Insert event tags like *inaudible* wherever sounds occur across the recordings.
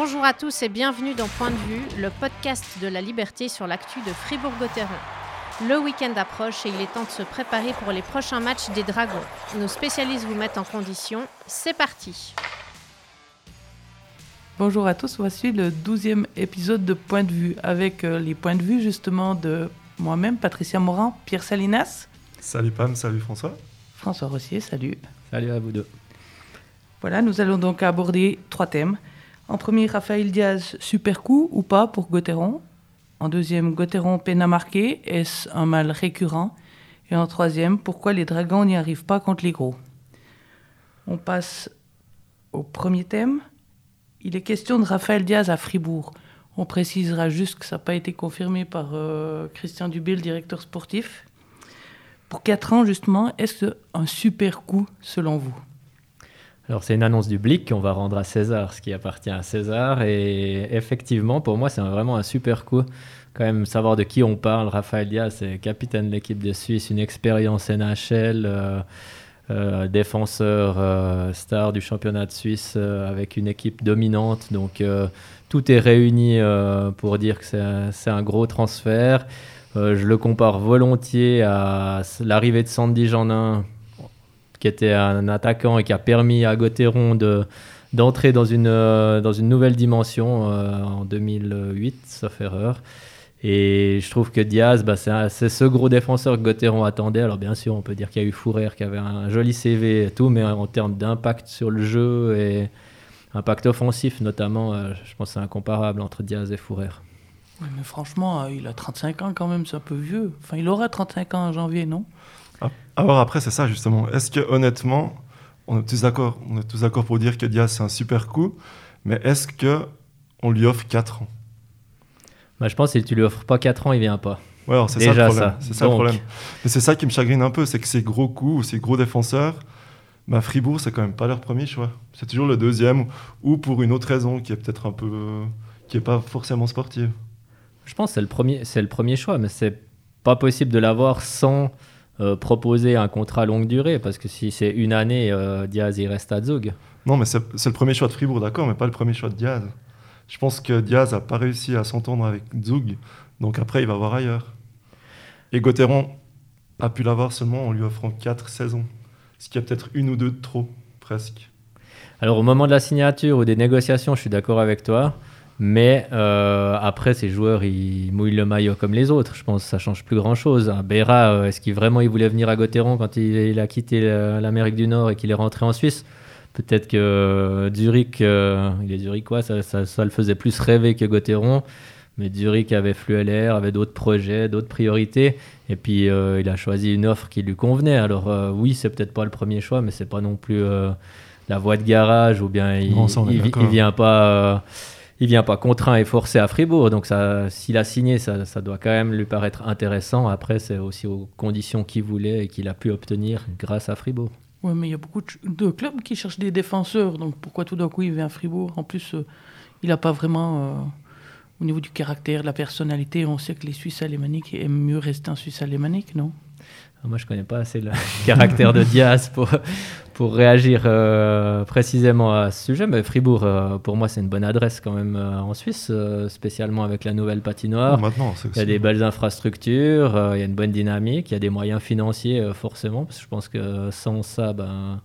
Bonjour à tous et bienvenue dans Point de vue, le podcast de la liberté sur l'actu de Fribourg-Gotteron. Le week-end approche et il est temps de se préparer pour les prochains matchs des Dragons. Nos spécialistes vous mettent en condition. C'est parti Bonjour à tous, voici le douzième épisode de Point de vue avec euh, les points de vue justement de moi-même, Patricia Morin, Pierre Salinas. Salut Pam, salut François. François Rossier, salut. Salut à vous deux. Voilà, nous allons donc aborder trois thèmes. En premier, Raphaël Diaz, super coup ou pas pour Gauthieron? En deuxième, Gauthieron peine à marquer, est-ce un mal récurrent? Et en troisième, pourquoi les dragons n'y arrivent pas contre les gros? On passe au premier thème. Il est question de Raphaël Diaz à Fribourg. On précisera juste que ça n'a pas été confirmé par euh, Christian Dubé, directeur sportif. Pour 4 ans, justement, est-ce un super coup selon vous? Alors c'est une annonce du Blick qu'on va rendre à César, ce qui appartient à César. Et effectivement, pour moi, c'est vraiment un super coup. Quand même savoir de qui on parle. Raphaël Diaz, c'est capitaine de l'équipe de Suisse, une expérience NHL, euh, euh, défenseur euh, star du championnat de Suisse avec une équipe dominante. Donc tout est réuni pour dire que c'est un, gros transfert. je le compare volontiers à l'arrivée de Sandy Jeanin qui était un attaquant et qui a permis à Gauthieron de d'entrer dans une, euh, dans une nouvelle dimension euh, en 2008, sauf erreur. Et je trouve que Diaz, bah, c'est ce gros défenseur que Gauthieron attendait. Alors bien sûr, on peut dire qu'il y a eu Fourrer qui avait un joli CV et tout, mais en termes d'impact sur le jeu et impact offensif notamment, euh, je pense que c'est incomparable entre Diaz et Fourrer. Oui, mais franchement, il a 35 ans quand même, c'est un peu vieux. Enfin, il aura 35 ans en janvier, non? Alors après, c'est ça justement. Est-ce que honnêtement, on est tous d'accord, on est tous d'accord pour dire que Diaz c'est un super coup, mais est-ce que on lui offre 4 ans? Bah, je pense que si tu lui offres pas 4 ans, il vient pas. Ouais, c'est ça le problème. C'est ça le problème. Mais c'est ça qui me chagrine un peu, c'est que ces gros coups, ces gros défenseurs, bah, Fribourg, c'est quand même pas leur premier choix. C'est toujours le deuxième, ou pour une autre raison qui est peut-être un peu, qui est pas forcément sportive. Je pense que c'est le premier, c'est le premier choix, mais c'est pas possible de l'avoir sans euh, proposer un contrat longue durée, parce que si c'est une année, euh, Diaz, il reste à Zug. Non, mais c'est le premier choix de Fribourg, d'accord, mais pas le premier choix de Diaz. Je pense que Diaz n'a pas réussi à s'entendre avec Zug, donc après, il va voir ailleurs. Et Gauthieron a pu l'avoir seulement en lui offrant 4 saisons, ce qui est peut-être une ou deux de trop, presque. Alors, au moment de la signature ou des négociations, je suis d'accord avec toi. Mais euh, après, ces joueurs, ils mouillent le maillot comme les autres. Je pense que ça change plus grand-chose. Béra, euh, est-ce qu'il vraiment il voulait venir à Gauthieron quand il, a quitté l'Amérique du Nord et qu'il est rentré en Suisse? Peut-être que euh, Zurich, il est Zurichois, ça, ça, le faisait plus rêver que Gauthieron. Mais Zurich avait Flueller, avait d'autres projets, d'autres priorités. Et puis, il a choisi une offre qui lui convenait. Alors, oui, c'est peut-être pas le premier choix, mais c'est pas non plus la voie de garage ou bien il, il, vient pas il vient pas contraint et forcé à Fribourg. Donc s'il a signé, ça, ça, doit quand même lui paraître intéressant. Après, c'est aussi aux conditions qu'il voulait et qu'il a pu obtenir grâce à Fribourg. Oui, mais il y a beaucoup de clubs qui cherchent des défenseurs. Donc pourquoi tout d'un coup il vient à Fribourg? En plus, euh, il n'a pas vraiment, euh, au niveau du caractère, de la personnalité, on sait que les Suisses alémaniques aiment mieux rester en Suisse alémanique, non? Moi, je connais pas assez le *laughs* caractère de Diaz pour, pour réagir euh, précisément à ce sujet. Mais Fribourg, euh, pour moi, c'est une bonne adresse quand même euh, en Suisse, spécialement avec la nouvelle patinoire. Maintenant, il y a des belles infrastructures, il y a une bonne dynamique, il y a des moyens financiers forcément, parce que je pense que sans ça, ben,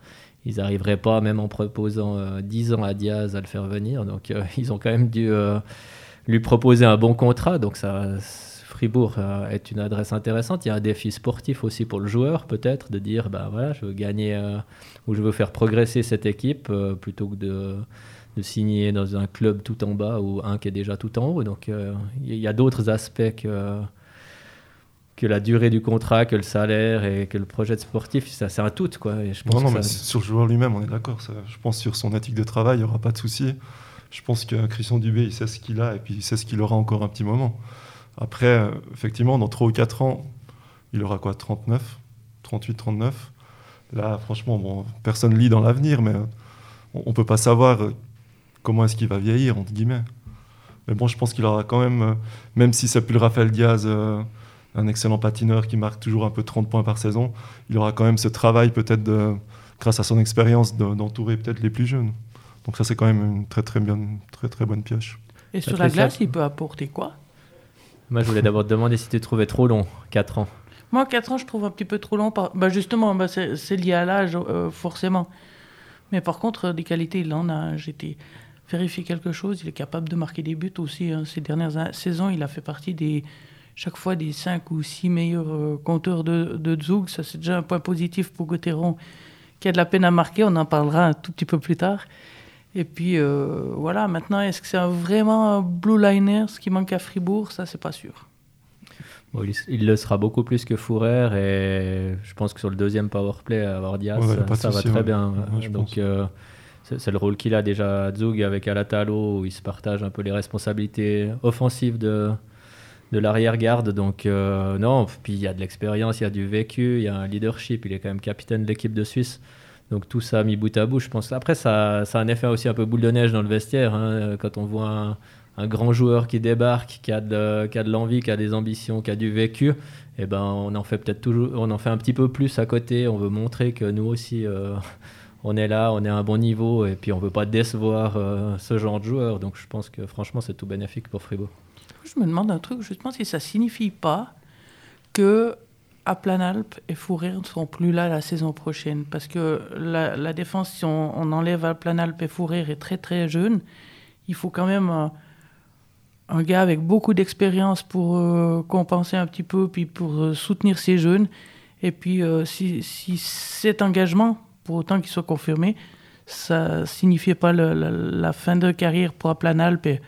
ils n'arriveraient pas, même en proposant 10 ans à Diaz, à le faire venir. Donc, *laughs* ils ont quand même dû lui proposer un bon contrat. Donc, ça Fribourg euh, est une adresse intéressante. Il y a un défi sportif aussi pour le joueur, peut-être, de dire bah voilà, je veux gagner euh, ou je veux faire progresser cette équipe euh, plutôt que de, de, signer dans un club tout en bas ou un qui est déjà tout en haut. Donc il y a d'autres aspects que, que la durée du contrat, que le salaire et que le projet de sportif. Ça, c'est un tout. Quoi. Et je pense non, non, mais sur le joueur lui-même, on est d'accord. Je pense sur son éthique de travail, il n'y aura pas de souci. Je pense que Christian Dubé, il sait ce qu'il a et puis il sait ce qu'il aura encore un petit moment. Après, euh, effectivement, dans 3 ou 4 ans, il aura quoi 39 38, 39 Là, franchement, bon, personne lit dans l'avenir, mais on ne peut pas savoir euh, comment est-ce qu'il va vieillir, entre guillemets. Mais bon, je pense qu'il aura quand même, euh, même si c'est plus le Rafael Diaz, un excellent patineur qui marque toujours un peu 30 points par saison, il aura quand même ce travail peut-être, grâce à son expérience, d'entourer peut-être les plus jeunes. Donc ça, c'est quand même une très très, bien, très, très bonne pioche. Et sur la glace, il peut apporter quoi? Moi, je voulais d'abord te demander si tu trouvais trop long, 4 ans. Moi, 4 ans, je trouve un petit peu trop long. Bah, justement, bah, c'est lié à l'âge, euh, forcément. Mais par contre, des qualités, il en a. J'étais vérifié quelque chose. Il est capable de marquer des buts aussi. Hein. Ces dernières saisons, il a fait partie des chaque fois des 5 ou 6 meilleurs euh, compteurs de, de. Ça, c'est déjà un point positif pour Gauthieron, qui a de la peine à marquer. On en parlera un tout petit peu plus tard. Et puis, euh, voilà, maintenant, est-ce que c'est vraiment un blue liner, ce qui manque à Fribourg? Ça, c'est pas sûr il, le sera beaucoup plus que Fourer et je pense que sur le deuxième powerplay, avoir Diaz, ça, va très bien. Donc euh, c'est le rôle qu'il a déjà à Zug avec Alatalo où il se partage un peu les responsabilités offensives de, de l'arrière-garde. Donc euh, non, puis il y a de l'expérience, il y a du vécu, il y a un leadership, il est quand même capitaine de l'équipe de Suisse. Donc tout ça mis bout à bout, je pense. Après, ça, a un effet aussi un peu boule de neige dans le vestiaire. Hein, quand on voit un, grand joueur qui débarque, qui a de, l'envie, qui a des ambitions, qui a du vécu, eh ben on en fait peut-être toujours, on en fait un petit peu plus à côté. On veut montrer que nous aussi, euh, on est là, on est à un bon niveau, et puis on veut pas décevoir euh, ce genre de joueur. Donc je pense que franchement, c'est tout bénéfique pour Fribourg. Je me demande un truc, justement, si ça signifie pas que à Planalp et Fourrir ne seront plus là la saison prochaine, parce que la, défense, si on, enlève à Planalp et Fourrir, est très très jeune. Il faut quand même euh, un gars avec beaucoup d'expérience pour euh, compenser un petit peu, puis pour euh, soutenir ces jeunes. Et puis, si, cet engagement, pour autant qu'il soit confirmé, ça signifiait pas la, fin de carrière pour Aplanalp et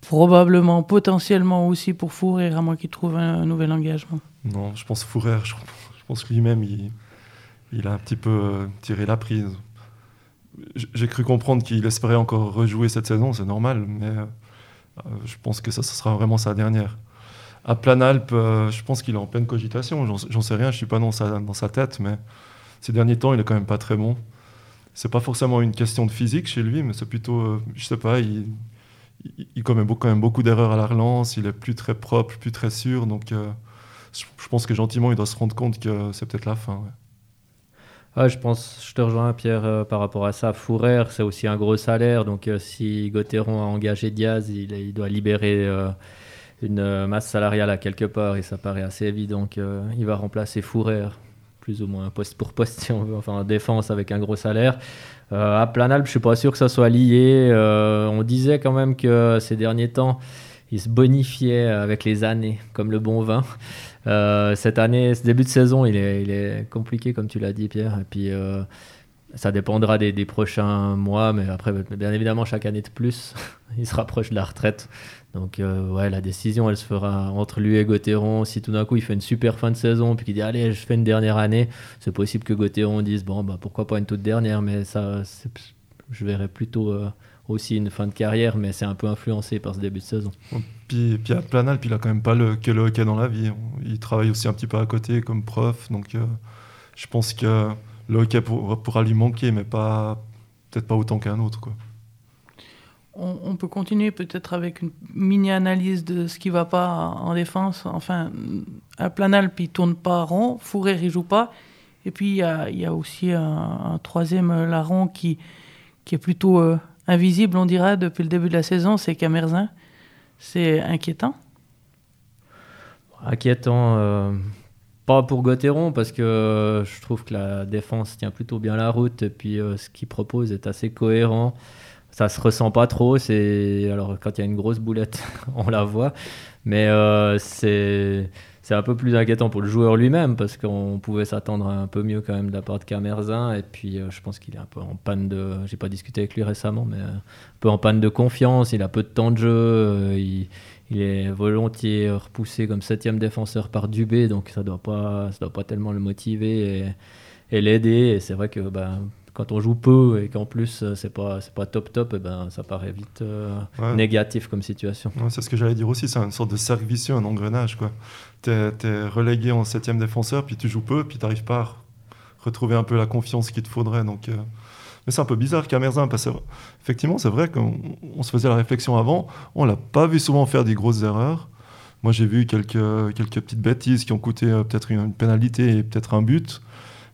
probablement, potentiellement aussi pour Fourrer, à moins qu'il trouve un, nouvel engagement. Non, je pense Fourrer, je, je pense lui-même, il, a un petit peu tiré la prise. J'ai cru comprendre qu'il espérait encore rejouer cette saison, c'est normal, mais euh, je pense que ça, sera vraiment sa dernière. À Planalp, euh, je pense qu'il est en pleine cogitation. J'en sais rien, je ne suis pas dans sa, dans sa tête, mais ces derniers temps, il est quand même pas très bon. C'est pas forcément une question de physique chez lui, mais c'est plutôt, euh, je sais pas, il, il, commet quand même beaucoup d'erreurs à la relance, il est plus très propre, plus très sûr, donc je, pense que gentiment, il doit se rendre compte que c'est peut-être la fin. Ah, je pense, je te rejoins Pierre euh, par rapport à ça. Fourer, c'est aussi un gros salaire, donc euh, si Gauthieron a engagé Diaz, il, doit libérer euh, une masse salariale à quelque part et ça paraît assez évident qu'il va remplacer Fourer, plus ou moins poste pour poste si on veut, enfin en défense avec un gros salaire. à Planalp, je suis pas sûr que ça soit lié. on disait quand même que ces derniers temps, il se bonifiait avec les années, comme le bon vin. Euh, cette année, ce début de saison, il est, compliqué, comme tu l'as dit, Pierre. Et puis, euh, ça dépendra des, prochains mois, mais après, bien évidemment, chaque année de plus, *laughs* il se rapproche de la retraite. Donc, euh, ouais, la décision, elle se fera entre lui et Gauthieron. Si tout d'un coup, il fait une super fin de saison, puis qu'il dit, allez, je fais une dernière année, c'est possible que Gauthieron dise, bon, bah, pourquoi pas une toute dernière, mais ça, je verrais plutôt aussi une fin de carrière, mais c'est un peu influencé par ce début de saison. Puis, puis à Planal, puis il a quand même pas le, que le hockey dans la vie. Il travaille aussi un petit peu à côté comme prof, donc euh, je pense que le hockey pourra lui manquer, mais pas peut-être pas autant qu'un autre. Quoi. On, peut continuer peut-être avec une mini-analyse de ce qui va pas en défense. Enfin, à Planal, puis il tourne pas rond, Fourrer il joue pas. Et puis il y a, y a, aussi un, troisième larron qui, qui est plutôt euh, invisible, on dira, depuis le début de la saison, c'est Camerzin. C'est inquiétant Inquiétant, euh, pas pour Gauthieron, parce que euh, je trouve que la défense tient plutôt bien la route, et puis euh, ce qu'il propose est assez cohérent. Ça se ressent pas trop, c'est alors quand il y a une grosse boulette, *laughs* on la voit, mais c'est c'est un peu plus inquiétant pour le joueur lui-même parce qu'on pouvait s'attendre un peu mieux quand même de la part de Camerzin. Et puis euh, je pense qu'il est un peu en panne de. J'ai pas discuté avec lui récemment, mais euh, un peu en panne de confiance. Il a peu de temps de jeu. Euh, il, est volontiers repoussé comme septième défenseur par Dubé, donc ça doit pas, ça doit pas tellement le motiver et, l'aider. Et c'est vrai que bah, quand on joue peu et qu'en plus euh, c'est pas c'est pas top top, et eh ben ça paraît vite euh, négatif comme situation. c'est ce que j'allais dire aussi, c'est une sorte de cercle vicieux, un engrenage quoi. T'es es relégué en septième défenseur, puis tu joues peu, puis t'arrives pas à retrouver un peu la confiance qu'il te faudrait. Donc, euh, mais c'est un peu bizarre Camerzin parce que effectivement c'est vrai qu'on se faisait la réflexion avant, on l'a pas vu souvent faire des grosses erreurs. Moi j'ai vu quelques quelques petites bêtises qui ont coûté peut-être une pénalité et peut-être un but.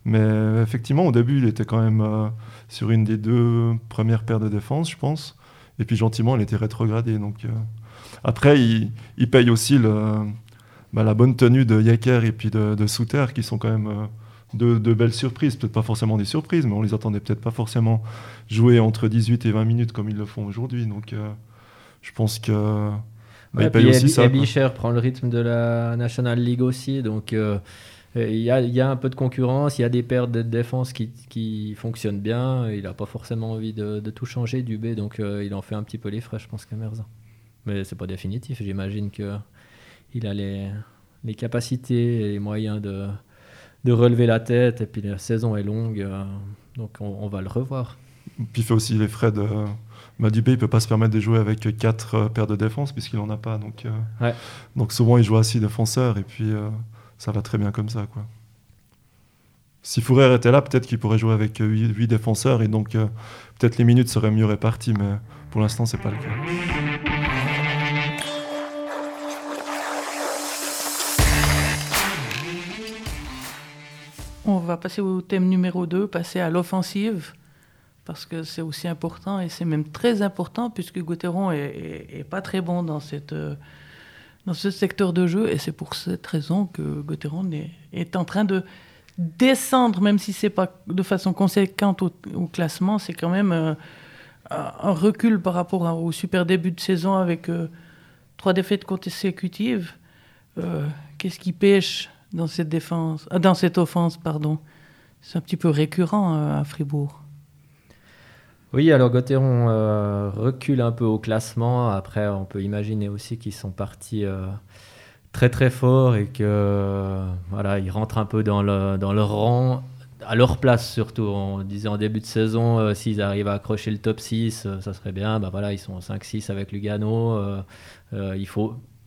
Mais effectivement, au début, il était quand même sur une des deux premières paires de défense, je pense. Et puis gentiment, il était rétrogradé. Donc, Après, il, il, paye aussi le, bah, la bonne tenue de Yecker et puis de, de Souter, qui sont quand même de, belles surprises, peut-être pas forcément des surprises, mais on les attendait peut-être pas forcément jouer entre 18 et 20 minutes comme ils le font aujourd'hui. Donc euh, je pense que bah, il paye aussi ça. prend le rythme de la National League aussi, donc euh, il y, a, y, a, un peu de concurrence, il y a des paires de défense qui, qui fonctionnent bien. Il n'a pas forcément envie de, tout changer, Dubé, donc euh, il en fait un petit peu les frais, je pense, qu'Emerson. Mais c'est pas définitif, j'imagine qu'il a les, les capacités et les moyens de de relever la tête. Et puis la saison est longue, euh, donc on, va le revoir. Puis il fait aussi les frais de. Madubé, il peut pas se permettre de jouer avec quatre euh, paires de défense puisqu'il en a pas. Donc, euh, donc souvent il joue à six défenseurs et puis ça va très bien comme ça. Quoi. Si Fourrière était là, peut-être qu'il pourrait jouer avec 8, défenseurs et donc peut-être les minutes seraient mieux réparties, mais pour l'instant c'est pas le cas. On va passer au thème numéro 2, passer à l'offensive, parce que c'est aussi important et c'est même très important puisque Gauthieron est, pas très bon dans, cette, euh, dans ce secteur de jeu et c'est pour cette raison que Gauthieron est, en train de descendre, même si c'est pas de façon conséquente au, classement, c'est quand même euh, un recul par rapport au super début de saison avec euh, trois défaites consécutives. Qu'est-ce qui pêche dans cette défense, euh, dans cette offense, pardon? C'est un petit peu récurrent euh, à Fribourg. Oui, alors Gauthieron euh, recule un peu au classement. Après, on peut imaginer aussi qu'ils sont partis très très fort et que voilà, ils rentrent un peu dans, le, leur rang, à leur place surtout. On disait en début de saison, s'ils arrivent à accrocher le top 6, ça serait bien. Bah voilà, ils sont 5-6 avec Lugano.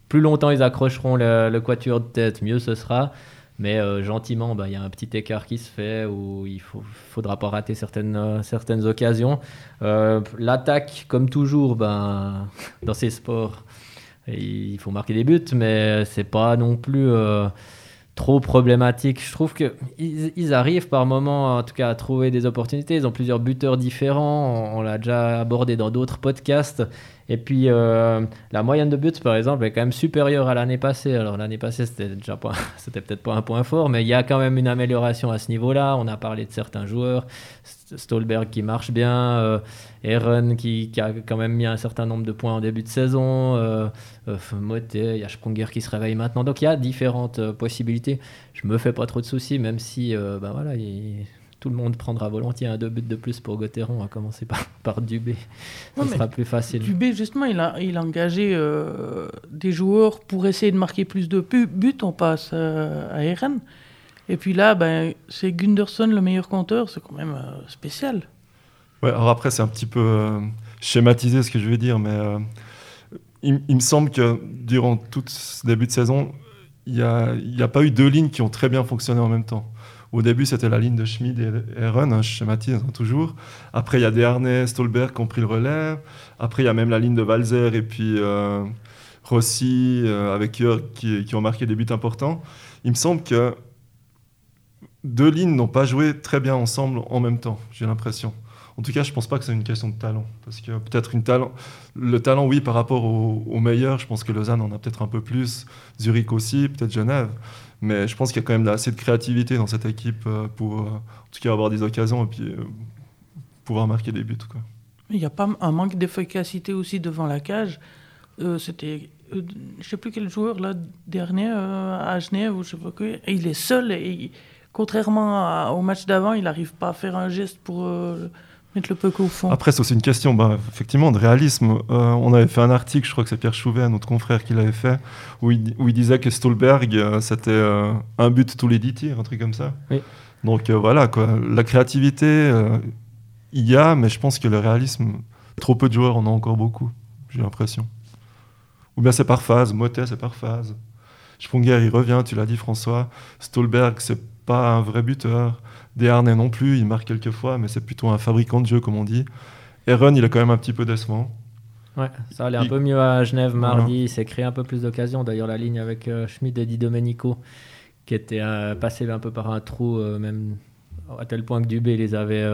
plus longtemps ils accrocheront le, quatuor de tête, mieux ce sera. Mais euh, gentiment, bah, il y a un petit écart qui se fait où il ne faudra pas rater certaines, euh, certaines occasions. Euh, l'attaque, comme toujours, ben, *laughs* dans ces sports, il faut marquer des buts, mais c'est pas non plus trop problématique. Je trouve qu'ils ils arrivent par moments, en tout cas, à trouver des opportunités. Ils ont plusieurs buteurs différents. On, l'a déjà abordé dans d'autres podcasts. Et puis, euh, la moyenne de buts, par exemple, est quand même supérieure à l'année passée. Alors, l'année passée, c'était déjà pas, *laughs* c'était peut-être pas un point fort, mais il y a quand même une amélioration à ce niveau-là. On a parlé de certains joueurs. Stolberg qui marche bien, euh, qui, a quand même mis un certain nombre de points en début de saison, euh, euh il y a qui se réveille maintenant. Donc, il y a différentes possibilités. Je me fais pas trop de soucis, même si, ben voilà, il tout le monde prendra volontiers un deux buts de plus pour Gauthieron, à commencer par, par Dubé. Ce sera plus facile. Dubé, justement, il a, il a engagé euh, des joueurs pour essayer de marquer plus de buts. On passe euh, à Eren. Et puis là, ben, c'est Gunderson le meilleur compteur. C'est quand même euh, spécial. Ouais, alors après, c'est un petit peu schématisé ce que je vais dire, mais il, il, me semble que durant tout ce début de saison, il n'y a, a pas eu deux lignes qui ont très bien fonctionné en même temps. Au début, c'était la ligne de Schmid et Aaron, hein, je schématise hein, toujours. Après, il y a Desharnais, Stolberg qui ont pris le relais. Après, il y a même la ligne de Walzer et puis euh, Rossi euh, avec Jörg qui, ont marqué des buts importants. Il me semble que deux lignes n'ont pas joué très bien ensemble en même temps, j'ai l'impression. En tout cas, je ne pense pas que c'est une question de talent. Parce que peut-être une talent, le talent, oui, par rapport aux meilleurs, je pense que Lausanne en a peut-être un peu plus, Zurich aussi, peut-être Genève. Mais je pense qu'il y a quand même assez de créativité dans cette équipe euh, pour, euh, en tout cas, avoir des occasions et puis euh, pouvoir marquer des buts. Il n'y a pas un manque d'efficacité aussi devant la cage. C'était, je ne sais plus quel joueur, là, dernier, à Genève, ou je sais pas quoi, il est seul. Et contrairement au match d'avant, il n'arrive pas à faire un geste pour Mettre le peu au fond. Après, c'est aussi une question, bah, effectivement, de réalisme. Euh, on avait fait un article, je crois que c'est Pierre Chouvet, notre confrère, qui l'avait fait, où il, où il, disait que Stolberg, euh, c'était euh, un but tous les dix tirs, un truc comme ça. Oui. Donc voilà, quoi. La créativité, il y a, mais je pense que le réalisme, trop peu de joueurs en ont encore beaucoup, j'ai l'impression. Ou bien c'est par phase, Motet, c'est par phase. Sprunger, il revient, tu l'as dit, François. Stolberg, c'est pas un vrai buteur. Desharnais non plus, il marque quelques fois, mais c'est plutôt un fabricant de jeu, comme on dit. Aaron, il est quand même un petit peu décevant. Ouais, ça allait un peu mieux à Genève mardi. Il s'est créé un peu plus d'occasions. D'ailleurs, la ligne avec euh, Schmidt et Di Domenico, qui était euh, passé un peu par un trou, euh, même à tel point que Dubé les avait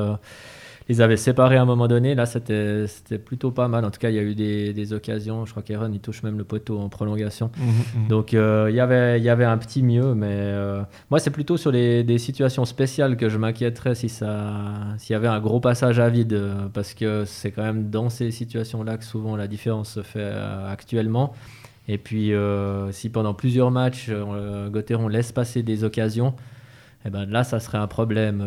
les avait séparés à un moment donné. Là, c'était plutôt pas mal. En tout cas, il y a eu des, des occasions. Je crois qu'Aaron, il touche même le poteau en prolongation. Mhm, mhm. Donc, euh, il y avait, il y avait un petit mieux. Mais euh, moi, c'est plutôt sur les, des situations spéciales que je m'inquiéterais si s'il y avait un gros passage à vide. Parce que c'est quand même dans ces situations-là que souvent la différence se fait euh, actuellement. Et puis, si pendant plusieurs matchs, Gauthieron laisse passer des occasions, eh ben là, ça serait un problème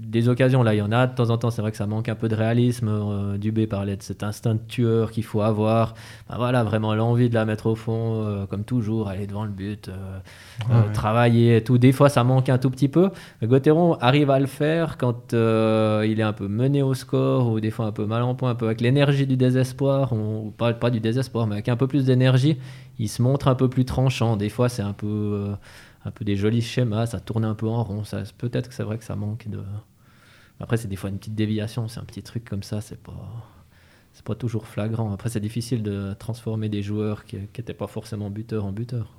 des occasions, là, il y en a. De temps en temps, c'est vrai que ça manque un peu de réalisme. Euh, Dubé parlait de cet instinct de tueur qu'il faut avoir. Ben voilà, vraiment l'envie de la mettre au fond, euh, comme toujours, aller devant le but, euh, travailler et tout. Des fois, ça manque un tout petit peu. Mais Gauthieron arrive à le faire quand il est un peu mené au score ou des fois un peu mal en point, un peu avec l'énergie du désespoir. On parle pas du désespoir, mais avec un peu plus d'énergie. Il se montre un peu plus tranchant. Des fois, c'est un peu un peu des jolis schémas, ça tourne un peu en rond. Ça, peut-être que c'est vrai que ça manque de. Après, c'est des fois une petite déviation, c'est un petit truc comme ça, c'est pas. C'est pas toujours flagrant. Après, c'est difficile de transformer des joueurs qui n'étaient pas forcément buteurs en buteurs.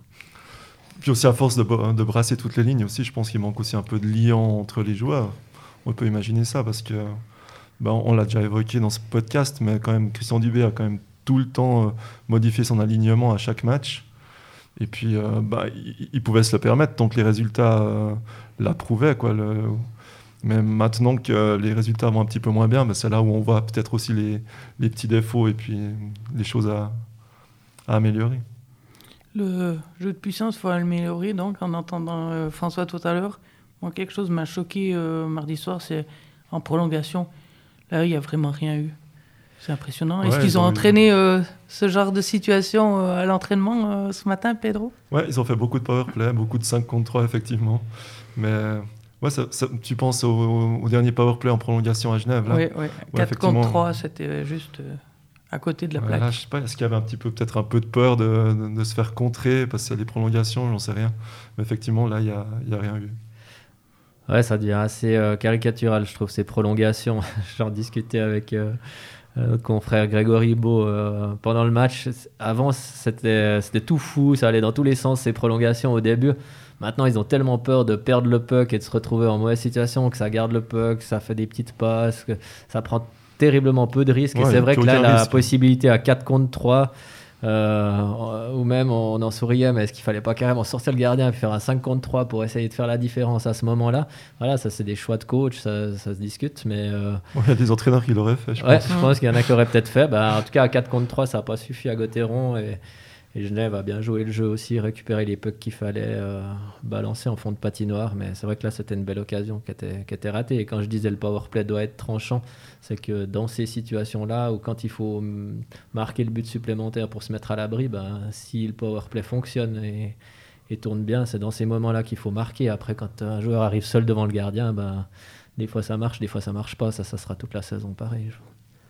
Puis aussi, à force de, de brasser toutes les lignes, aussi, je pense qu'il manque aussi un peu de lien entre les joueurs. On peut imaginer ça parce que, ben, on l'a déjà évoqué dans ce podcast, mais quand même, Christian Dubé a quand même tout le temps euh, modifié son alignement à chaque match. Et puis, euh, bah, il, pouvait se le permettre tant que les résultats euh, l'approuvaient. Mais maintenant que les résultats vont un petit peu moins bien, bah, c'est là où on voit peut-être aussi les, les, petits défauts et puis les choses à, améliorer. Le jeu de puissance, il faut améliorer. Donc, en entendant euh, François tout à l'heure, moi, quelque chose m'a choqué mardi soir, c'est en prolongation. Là, il n'y a vraiment rien eu. C'est impressionnant. Est-ce qu'ils ont, entraîné euh, ce genre de situation euh, à l'entraînement euh, ce matin, Pedro? Ouais, ils ont fait beaucoup de power play, beaucoup de 5 contre 3, effectivement. Mais ouais, ça, tu penses au, dernier power play en prolongation à Genève là? Oui, oui. 4 contre 3, c'était juste à côté de la plaque. Là, je sais pas, est-ce qu'il y avait un petit peu, peut-être un peu de peur de, de, se faire contrer parce qu'il y a des prolongations, j'en sais rien. Mais effectivement, là, il n'y a, y a rien eu. Ouais, ça devient assez caricatural, je trouve, ces prolongations. *laughs* J'en discutais avec euh, confrère Grégory Beau euh, pendant le match. Avant, c'était tout fou, ça allait dans tous les sens, ces prolongations au début. Maintenant, ils ont tellement peur de perdre le puck et de se retrouver en mauvaise situation que ça garde le puck, ça fait des petites passes, que ça prend terriblement peu de risques. et c'est vrai que là, la possibilité à 4 contre 3, euh, ou même on en souriait, mais est-ce qu'il fallait pas carrément sortir le gardien et faire un 5 contre 3 pour essayer de faire la différence à ce moment-là? Voilà, ça c'est des choix de coach, ça, ça se discute, mais... Euh, il y a des entraîneurs qui l'auraient fait, je ouais, pense. je pense qu'il y en a qui auraient peut-être fait. Bah, en tout cas, à 4 contre 3, ça n'a pas suffi à Gauthieron et, et Genève a bien joué le jeu aussi, récupéré les pucks qu'il fallait euh, balancer en fond de patinoire. Mais c'est vrai que là, c'était une belle occasion qui était, ratée. Et quand je disais le power play doit être tranchant, c'est que dans ces situations-là, où quand il faut mm, marquer le but supplémentaire pour se mettre à l'abri, ben, si le power play fonctionne et, et tourne bien, c'est dans ces moments-là qu'il faut marquer. Après, quand un joueur arrive seul devant le gardien, ben, des fois ça marche, des fois ça marche pas. Ça, ça sera toute la saison pareil.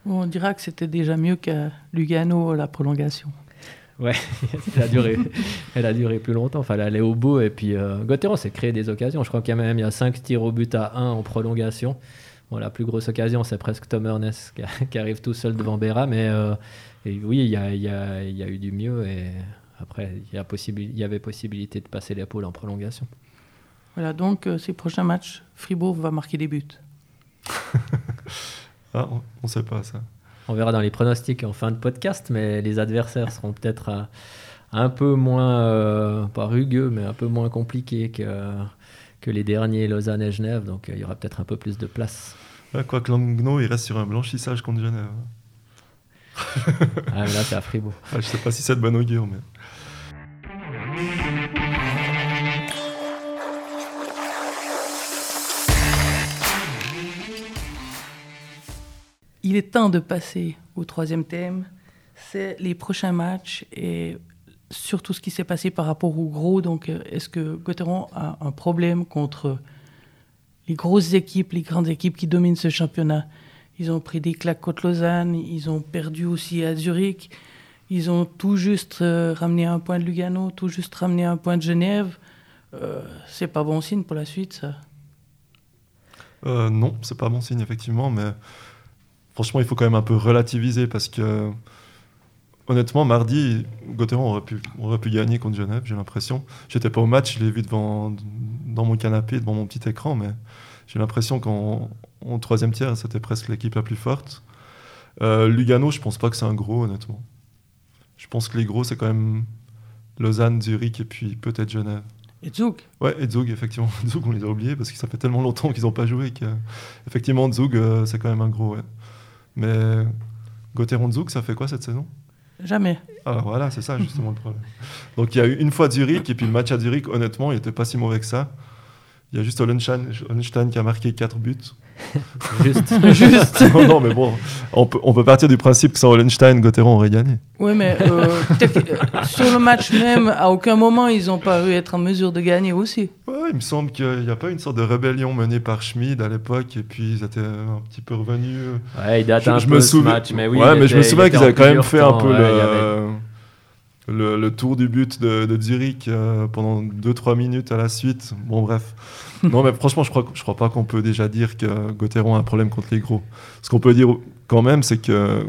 On dira que c'était déjà mieux qu'à Lugano la prolongation. Ouais, *laughs* elle a duré, elle a duré plus longtemps. Fallait aller au bout. Et puis, euh, Gauthieron s'est créé des occasions. Je crois qu'il y a même il y a 5 tirs au but à 1 en prolongation. Bon, la plus grosse occasion, c'est presque Tom Ernest qui, arrive tout seul devant Béra. Mais euh, oui, il y a, y, a, y a, eu du mieux. Et après, il y, a il y avait possibilité de passer l'épaule en prolongation. Voilà, donc euh, ces prochains matchs, Fribourg va marquer des buts. *laughs* ah, on ne sait pas ça. On verra dans les pronostics en fin de podcast, mais les adversaires seront peut-être un peu moins, euh, pas rugueux, mais un peu moins compliqués que, que les derniers Lausanne et Genève. Donc euh, il y aura peut-être un peu plus de place. quoi que Langnau, il reste sur un blanchissage contre Genève. ah, là, c'est à Fribourg. Je *laughs* je sais pas si c'est de bonne augure, mais. Il est temps de passer au troisième thème. C'est les prochains matchs et surtout ce qui s'est passé par rapport au gros. Donc, euh, est-ce que Gauthieron a un problème contre les grosses équipes, les grandes équipes qui dominent ce championnat? Ils ont pris des claques contre Lausanne, ils ont perdu aussi à Zurich, ils ont tout juste euh, ramené un point de Lugano, tout juste ramené un point de Genève. Euh, c'est pas bon signe pour la suite, ça? Euh, Non, c'est pas bon signe, effectivement, mais franchement, il faut quand même un peu relativiser parce que, honnêtement, mardi, Gauthieron aurait pu, aurait pu gagner contre Genève, j'ai l'impression. J'étais pas au match, je l'ai vu devant, dans mon canapé, devant mon petit écran, mais j'ai l'impression qu'en troisième tiers, c'était presque l'équipe la plus forte. Euh, Lugano, je pense pas que c'est un gros, honnêtement. Je pense que les gros, c'est quand même Lausanne, Zurich et puis peut-être Genève. Et Zug? Ouais, et Zug, effectivement. *laughs* Zug, on les a oubliés parce que ça fait tellement longtemps qu'ils n'ont pas joué qu'effectivement, Zug, euh, c'est quand même un gros, ouais. Mais Gauthieron Zug, ça fait quoi cette saison? Jamais. Alors voilà, c'est ça justement le problème. *laughs* Donc il y a eu une fois Zurich, et puis le match à Zurich, honnêtement, il n'était pas si mauvais que ça. Il y a juste Hollenstein qui a marqué 4 buts. *laughs* Juste. *laughs* Juste. non, non, mais bon, on peut, on peut partir du principe que sans Hollenstein, Gauthieron aurait gagné. Oui, mais euh, euh, sur le match même, à aucun moment, ils n'ont paru être en mesure de gagner aussi. Il me semble qu'il n'y a pas une sorte de rébellion menée par Schmid à l'époque, et puis ils étaient un petit peu revenus. Ouais, il date je, un je peu me ce souviens... match, mais oui. Ouais, mais je me souviens il qu'ils avaient en quand même fait un peu ouais, le, avait- le, le tour du but de, de Zurich euh, pendant 2-3 minutes à la suite. Bon, bref. *laughs* non, mais franchement, je crois, je crois pas qu'on peut déjà dire que Gauthieron a un problème contre les gros. Ce qu'on peut dire quand même, c'est que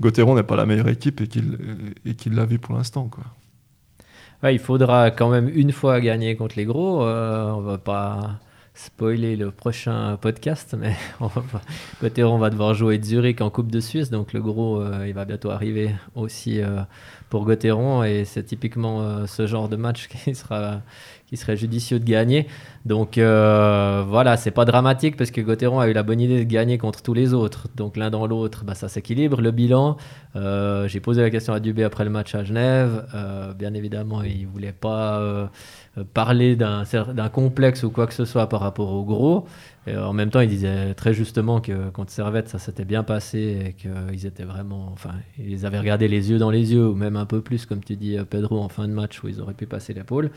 Gauthieron n'est pas la meilleure équipe et qu'il et qu'il l'a vu pour l'instant. quoi. Ouais, il faudra quand même une fois gagner contre les gros. Euh, on va pas spoiler le prochain podcast, mais *laughs* Gauthieron va devoir jouer Zurich en Coupe de Suisse, donc le gros, euh, il va bientôt arriver aussi euh, pour Gauthieron, et c'est typiquement euh, ce genre de match *laughs* qui sera qui serait judicieux de gagner. Donc euh, voilà, c'est pas dramatique parce que Gauthieron a eu la bonne idée de gagner contre tous les autres. Donc l'un dans l'autre, bah, ça s'équilibre. Le bilan, euh, j'ai posé la question à Dubé après le match à Genève. Euh, bien évidemment, il voulait pas euh, parler d'un complexe ou quoi que ce soit par rapport au gros. En même temps, il disait très justement que contre Servette, ça s'était bien passé et qu'ils étaient vraiment. Enfin, ils avaient regardé les yeux dans les yeux, ou même un peu plus, comme tu dis, Pedro, en fin de match où ils auraient pu passer l'épaule.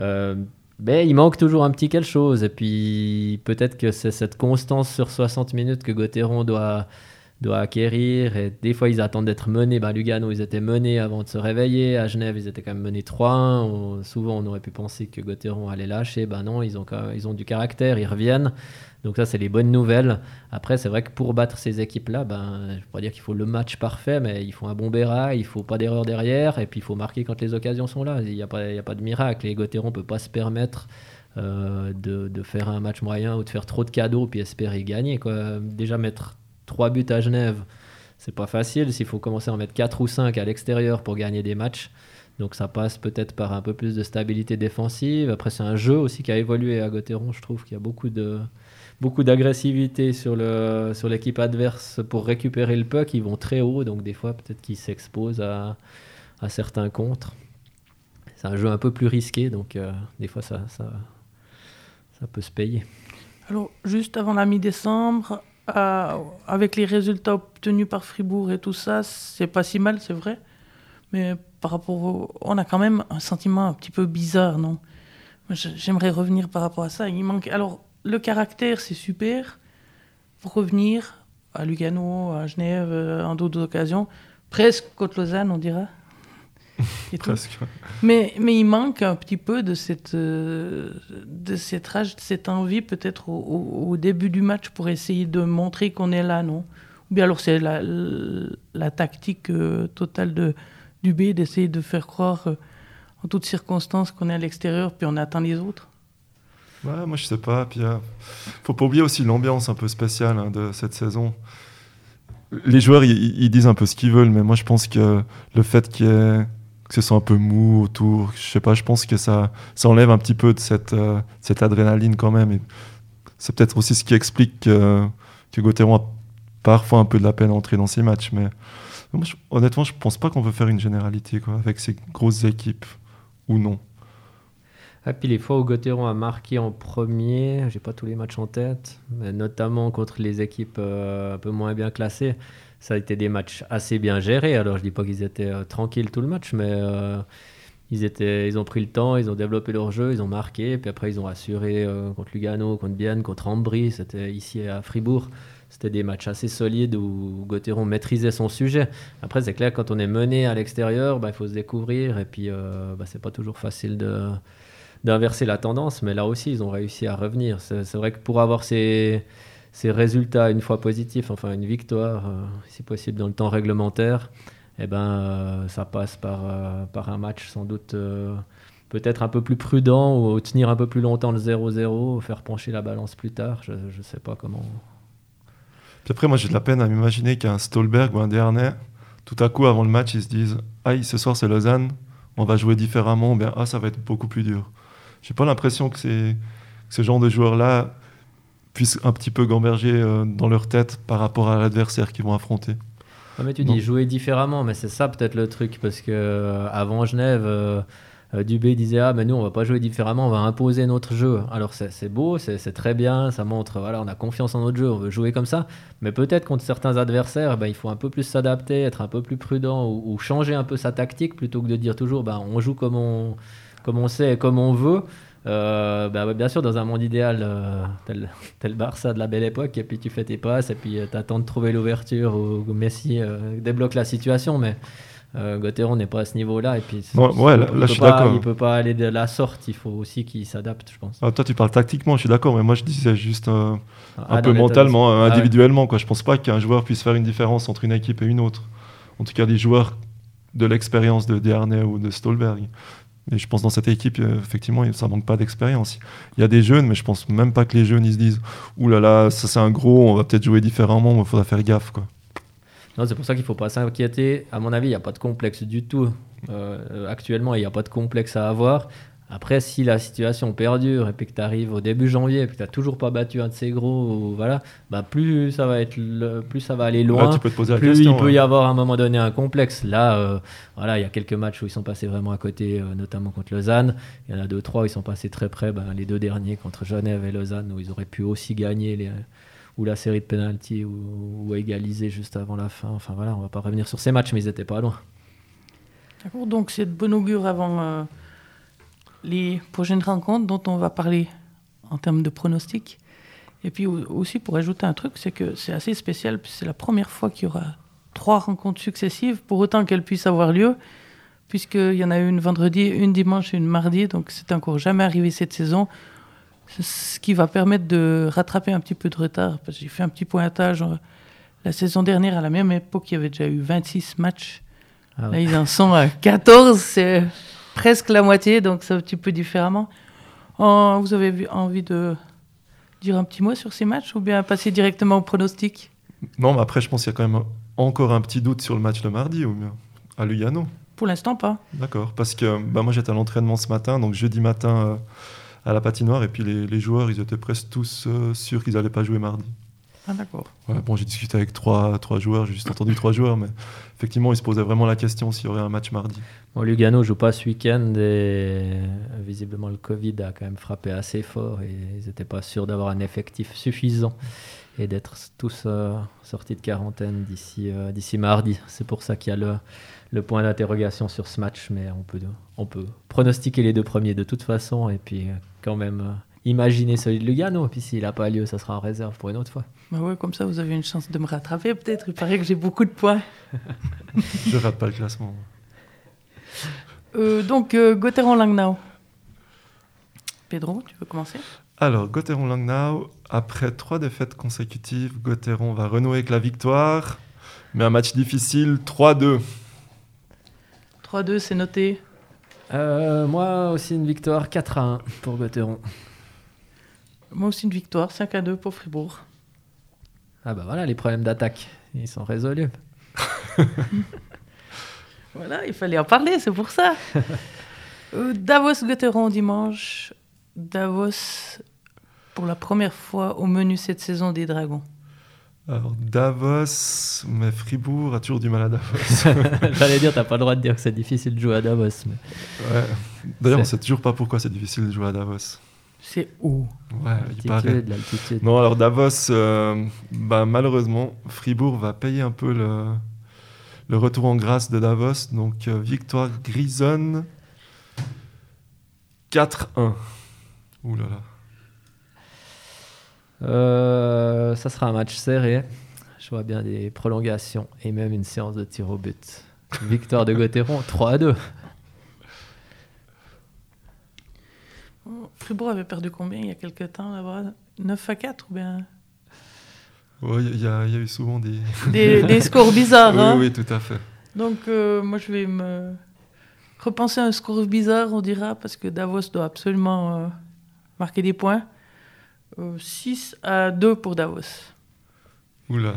Euh, mais il manque toujours un petit quelque chose. Et puis peut-être que c'est cette constance sur 60 minutes que Gauthieron doit, doit acquérir. Et des fois, ils attendent d'être menés. Bah, Lugano, ils étaient menés avant de se réveiller. À Genève, ils étaient quand même menés 3-1. On- souvent, on aurait pu penser que Gauthieron allait lâcher. Bah non, ils ont, ils ont du caractère, ils reviennent. Donc ça, c'est les bonnes nouvelles. Après, c'est vrai que pour battre ces équipes-là, ben, je pas dire qu'il faut le match parfait, mais il faut un bon béra, il faut pas d'erreur derrière, et puis il faut marquer quand les occasions sont là. Il n'y a, pas- a pas de miracle. Gauthieron ne peut pas se permettre euh, de, faire un match moyen ou de faire trop de cadeaux puis espérer gagner. Quoi. Déjà mettre 3 buts à Genève, c'est pas facile. S'il faut commencer à en mettre 4 ou 5 à l'extérieur pour gagner des matchs. Donc ça passe peut-être par un peu plus de stabilité défensive. Après, c'est un jeu aussi qui a évolué à Gauthieron. Je trouve qu'il y a beaucoup de beaucoup d'agressivité sur le sur l'équipe adverse pour récupérer le puck. Ils vont très haut, donc des fois peut-être qu'ils s'exposent à, à certains contres. C'est un jeu un peu plus risqué, donc euh, des fois ça, ça ça peut se payer. Alors, juste avant la mi-décembre, euh, avec les résultats obtenus par Fribourg et tout ça, c'est pas si mal, c'est vrai. Mais par rapport. On a quand même un sentiment un petit peu bizarre, non? J'aimerais revenir par rapport à ça. Il manque... Alors, le caractère, c'est super. Pour revenir à Lugano, à Genève, euh, en d'autres occasions, presque contre Lausanne, on dira. *laughs* Et tout. Presque. Mais, mais il manque un petit peu de cette, euh, de cette rage, de cette envie peut-être au, au- au début du match pour essayer de montrer qu'on est là, non? Ou bien alors c'est la, la tactique euh, totale de, du B d'essayer de faire croire euh, en toutes circonstances qu'on est à l'extérieur puis on attend les autres. Moi je sais pas. Puis euh, faut pas oublier aussi l'ambiance un peu spéciale hein, de cette saison. Les joueurs ils, disent un peu ce qu'ils veulent, mais moi je pense que le fait qu'il ait- que ce soit un peu mou autour, je sais pas, je pense que ça, enlève un petit peu de cette, euh, cette adrénaline quand même. C'est peut-être aussi ce qui explique que, que a parfois un peu de la peine à entrer dans ces matchs. Mais je- honnêtement, je pense pas qu'on peut faire une généralité quoi, avec ces grosses équipes ou non. Ah, puis les fois où Gauthieron a marqué en premier, j'ai pas tous les matchs en tête, mais notamment contre les équipes euh, un peu moins bien classées, ça a été des matchs assez bien gérés. Alors je dis pas qu'ils étaient euh, tranquilles tout le match, mais euh, ils, étaient, ils ont pris le temps, ils ont développé leur jeu, ils ont marqué, puis après ils ont assuré contre Lugano, contre Bienne, contre Ambry, c'était ici à Fribourg. C'était des matchs assez solides où Gauthieron maîtrisait son sujet. Après, c'est clair, quand on est mené à l'extérieur, bah, il faut se découvrir. Et puis, bah, c'est pas toujours facile de, d'inverser la tendance, mais là aussi, ils ont réussi à revenir. C'est vrai que pour avoir ces, ces résultats une fois positifs, enfin une victoire, euh, si possible dans le temps réglementaire, eh ben, euh, ça passe par, euh, par un match sans doute peut-être un peu plus prudent ou tenir un peu plus longtemps le 0-0, faire pencher la balance plus tard. Je ne sais pas comment. Puis après, moi, j'ai de la peine à m'imaginer qu'un Stolberg ou un Dernay, tout à coup, avant le match, ils se disent Aïe, ce soir, c'est Lausanne, on va jouer différemment, ou bien Ah, ça va être beaucoup plus dur. J'ai pas l'impression que, que ce genre de joueurs-là puissent un petit peu gamberger euh, dans leur tête par rapport à l'adversaire qu'ils vont affronter. mais tu dis jouer différemment, mais c'est ça peut-être le truc, parce que euh, avant Genève, euh, Dubé disait ah mais nous on va pas jouer différemment, on va imposer notre jeu. Alors c'est beau, c'est très bien, ça montre voilà on a confiance en notre jeu, on veut jouer comme ça. Mais peut-être contre certains adversaires, ben, il faut un peu plus s'adapter, être un peu plus prudent ou, changer un peu sa tactique plutôt que de dire toujours ben, on joue comme on comme on sait et comme on veut. Euh, ben, bien sûr, dans un monde idéal, euh, tel, tel, Barça de la belle époque, et puis tu fais tes passes, et puis tu attends de trouver l'ouverture, ou Messi débloque la situation, mais euh, n'est pas à ce niveau-là. Et puis, ouais, là, je suis d'accord. Il peut pas aller de la sorte. Il faut aussi qu'il s'adapte, je pense. Ah, toi, tu parles tactiquement, je suis d'accord. Mais moi, je disais juste euh, ah, un peu mentalement, euh, ah individuellement. Quoi. Je pense pas qu'un joueur puisse faire une différence entre une équipe et une autre. En tout cas, des joueurs de l'expérience de Diarnay ou de Stolberg. Et je pense dans cette équipe, euh, effectivement, ça manque pas d'expérience. Il y a des jeunes, mais je pense même pas que les jeunes ils se disent Ouh là là, ça c'est un gros, on va peut-être jouer différemment, il faudra faire gaffe. Quoi c'est pour ça qu'il ne faut pas s'inquiéter. À mon avis, il n'y a pas de complexe du tout. Euh, actuellement, il n'y a pas de complexe à avoir. Après, si la situation perdure et puis que tu arrives au début janvier et que tu n'as toujours pas battu un de ces gros, voilà, bah plus ça va être, plus ça va aller loin, plus il peut y avoir à un moment donné un complexe. Là, euh, voilà, il y a quelques matchs où ils sont passés vraiment à côté, euh, notamment contre Lausanne. Il y en a deux, trois, où ils sont passés très près. Ben, les deux derniers contre Genève et Lausanne, où ils auraient pu aussi gagner les, ou la série de penalty ou, ou égaliser juste avant la fin. Enfin voilà, on va pas revenir sur ces matchs, mais ils n'étaient pas loin. D'accord, donc c'est de bon augure avant euh, les prochaines rencontres dont on va parler en termes de pronostics. Et puis aussi pour ajouter un truc, c'est que c'est assez spécial, c'est la première fois qu'il y aura trois rencontres successives, pour autant qu'elles puissent avoir lieu, puisqu'il y en a une vendredi, une dimanche et une mardi, donc c'est encore jamais arrivé cette saison ce qui va permettre de rattraper un petit peu de retard. Parce que j'ai fait un petit pointage. Euh, la saison dernière, à la même époque, il y avait déjà eu 26 matchs. Ah Là, ils en sont à 14. C'est presque la moitié, donc c'est un petit peu différemment. Oh, vous avez envie de dire un petit mot sur ces matchs ou bien passer directement au pronostic? Non, mais après, je pense qu'il y a quand même encore un petit doute sur le match le mardi ou bien à Lugano. Pour l'instant, pas. D'accord, parce que bah, moi j'étais à l'entraînement ce matin, donc jeudi matin. Euh, à la patinoire. Et puis les, joueurs, ils étaient presque tous euh, sûrs qu'ils n'allaient pas jouer mardi. Ah, d'accord. bon, j'ai discuté avec trois, trois joueurs, j'ai juste entendu trois joueurs, mais effectivement, ils se posaient vraiment la question s'il y aurait un match mardi. Bon, Lugano joue pas ce week-end et visiblement le Covid a quand même frappé assez fort et ils n'étaient pas sûrs d'avoir un effectif suffisant et d'être tous euh, sortis de quarantaine d'ici euh, d'ici mardi. C'est pour ça qu'il y a le, le point d'interrogation sur ce match, mais on peut, on peut pronostiquer les deux premiers de toute façon et puis quand même euh, imaginer celui de Lugano. Puis s'il n'a pas lieu, ça sera en réserve pour une autre fois. Bah ouais, comme ça, vous avez une chance de me rattraper peut-être. Il paraît que j'ai beaucoup de points. *laughs* Je rate pas le classement. Euh, donc, euh, Gotteron-Langnau. Pedro, tu veux commencer? Alors, Gotteron-Langnau, après trois défaites consécutives, Gotteron va renouer avec la victoire. Mais un match difficile, 3-2. 3-2, c'est noté. Euh, moi aussi une victoire 4 à 1 pour Gauthieron. Moi aussi une victoire 5 à 2 pour Fribourg. Ah bah voilà, les problèmes d'attaque, ils sont résolus. *laughs* voilà, il fallait en parler, c'est pour ça. *laughs* Euh, Davos Gauthieron dimanche. Davos pour la première fois au menu cette saison des Dragons. Alors Davos, mais Fribourg a toujours du mal à Davos. *laughs* J'allais dire, t'as pas le droit de dire que c'est difficile de jouer à Davos. Ouais. D'ailleurs, on sait toujours pas pourquoi c'est difficile de jouer à Davos. C'est où? Ouais, il paraît. Non, alors Davos, euh, bah, malheureusement, Fribourg va payer un peu le, le retour en grâce de Davos. Donc, euh, victoire grisonne 4-1. Ouh là là. Euh, ça sera un match serré. Je vois bien des prolongations et même une séance de tir au but. Victoire de Gauthieron, 3 à 2. Fribourg avait perdu combien il y a quelques temps là-bas? 9 à 4 ou bien? Il y, a eu souvent des... des, *laughs* scores bizarres. oui, hein? oui, tout à fait. Donc, euh, moi, je vais me repenser à un score bizarre, on dira, parce que Davos doit absolument euh, marquer des points. 6 euh, à 2 pour Davos. Oula.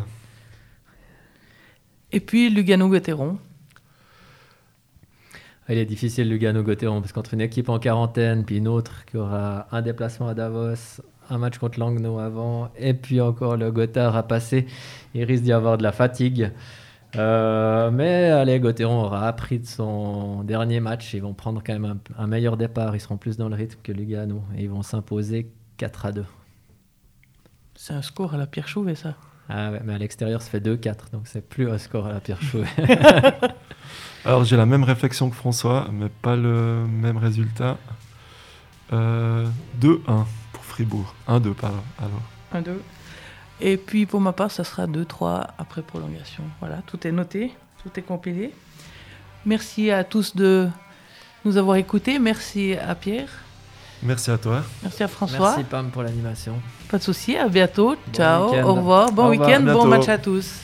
Et puis Lugano-Gotteron. Il est difficile Lugano-Gotteron parce qu'entre une équipe en quarantaine puis une autre qui aura un déplacement à Davos, un match contre Langnau avant et puis encore le Gotthard à passer, il risque d'y avoir de la fatigue. Euh, mais allez, Gotteron aura appris de son dernier match. Ils vont prendre quand même un, meilleur départ. Ils seront plus dans le rythme que Lugano. Et ils vont s'imposer 4 à 2. C'est un score à la Pierre Chouvet, ça. Ah ouais, mais à l'extérieur, ça fait 2-4. Donc c'est plus un score à la Pierre Chouvet. *laughs* Alors j'ai la même réflexion que François, mais pas le même résultat. 2-1 euh, pour Fribourg. 1-2, pardon. Alors. 1-2. Et puis pour ma part, ça sera 2-3 après prolongation. Voilà, tout est noté, tout est compilé. Merci à tous de nous avoir écoutés. Merci à Pierre. Merci à toi. Merci à François. Merci Pam pour l'animation. Pas de souci, à bientôt. Ciao, au revoir. Bon week-end, bon match à tous.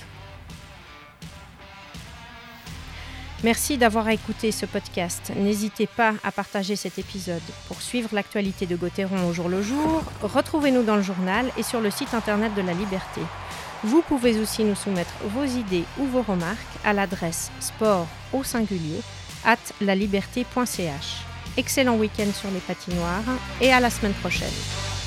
Merci d'avoir écouté ce podcast. N'hésitez pas à partager cet épisode. Pour suivre l'actualité de Gauthieron au jour le jour, retrouvez-nous dans le journal et sur le site internet de la Liberté. Vous pouvez aussi nous soumettre vos idées ou vos remarques à l'adresse sport au singulier at laliberté.ch. Excellent week-end sur les patinoires et à la semaine prochaine.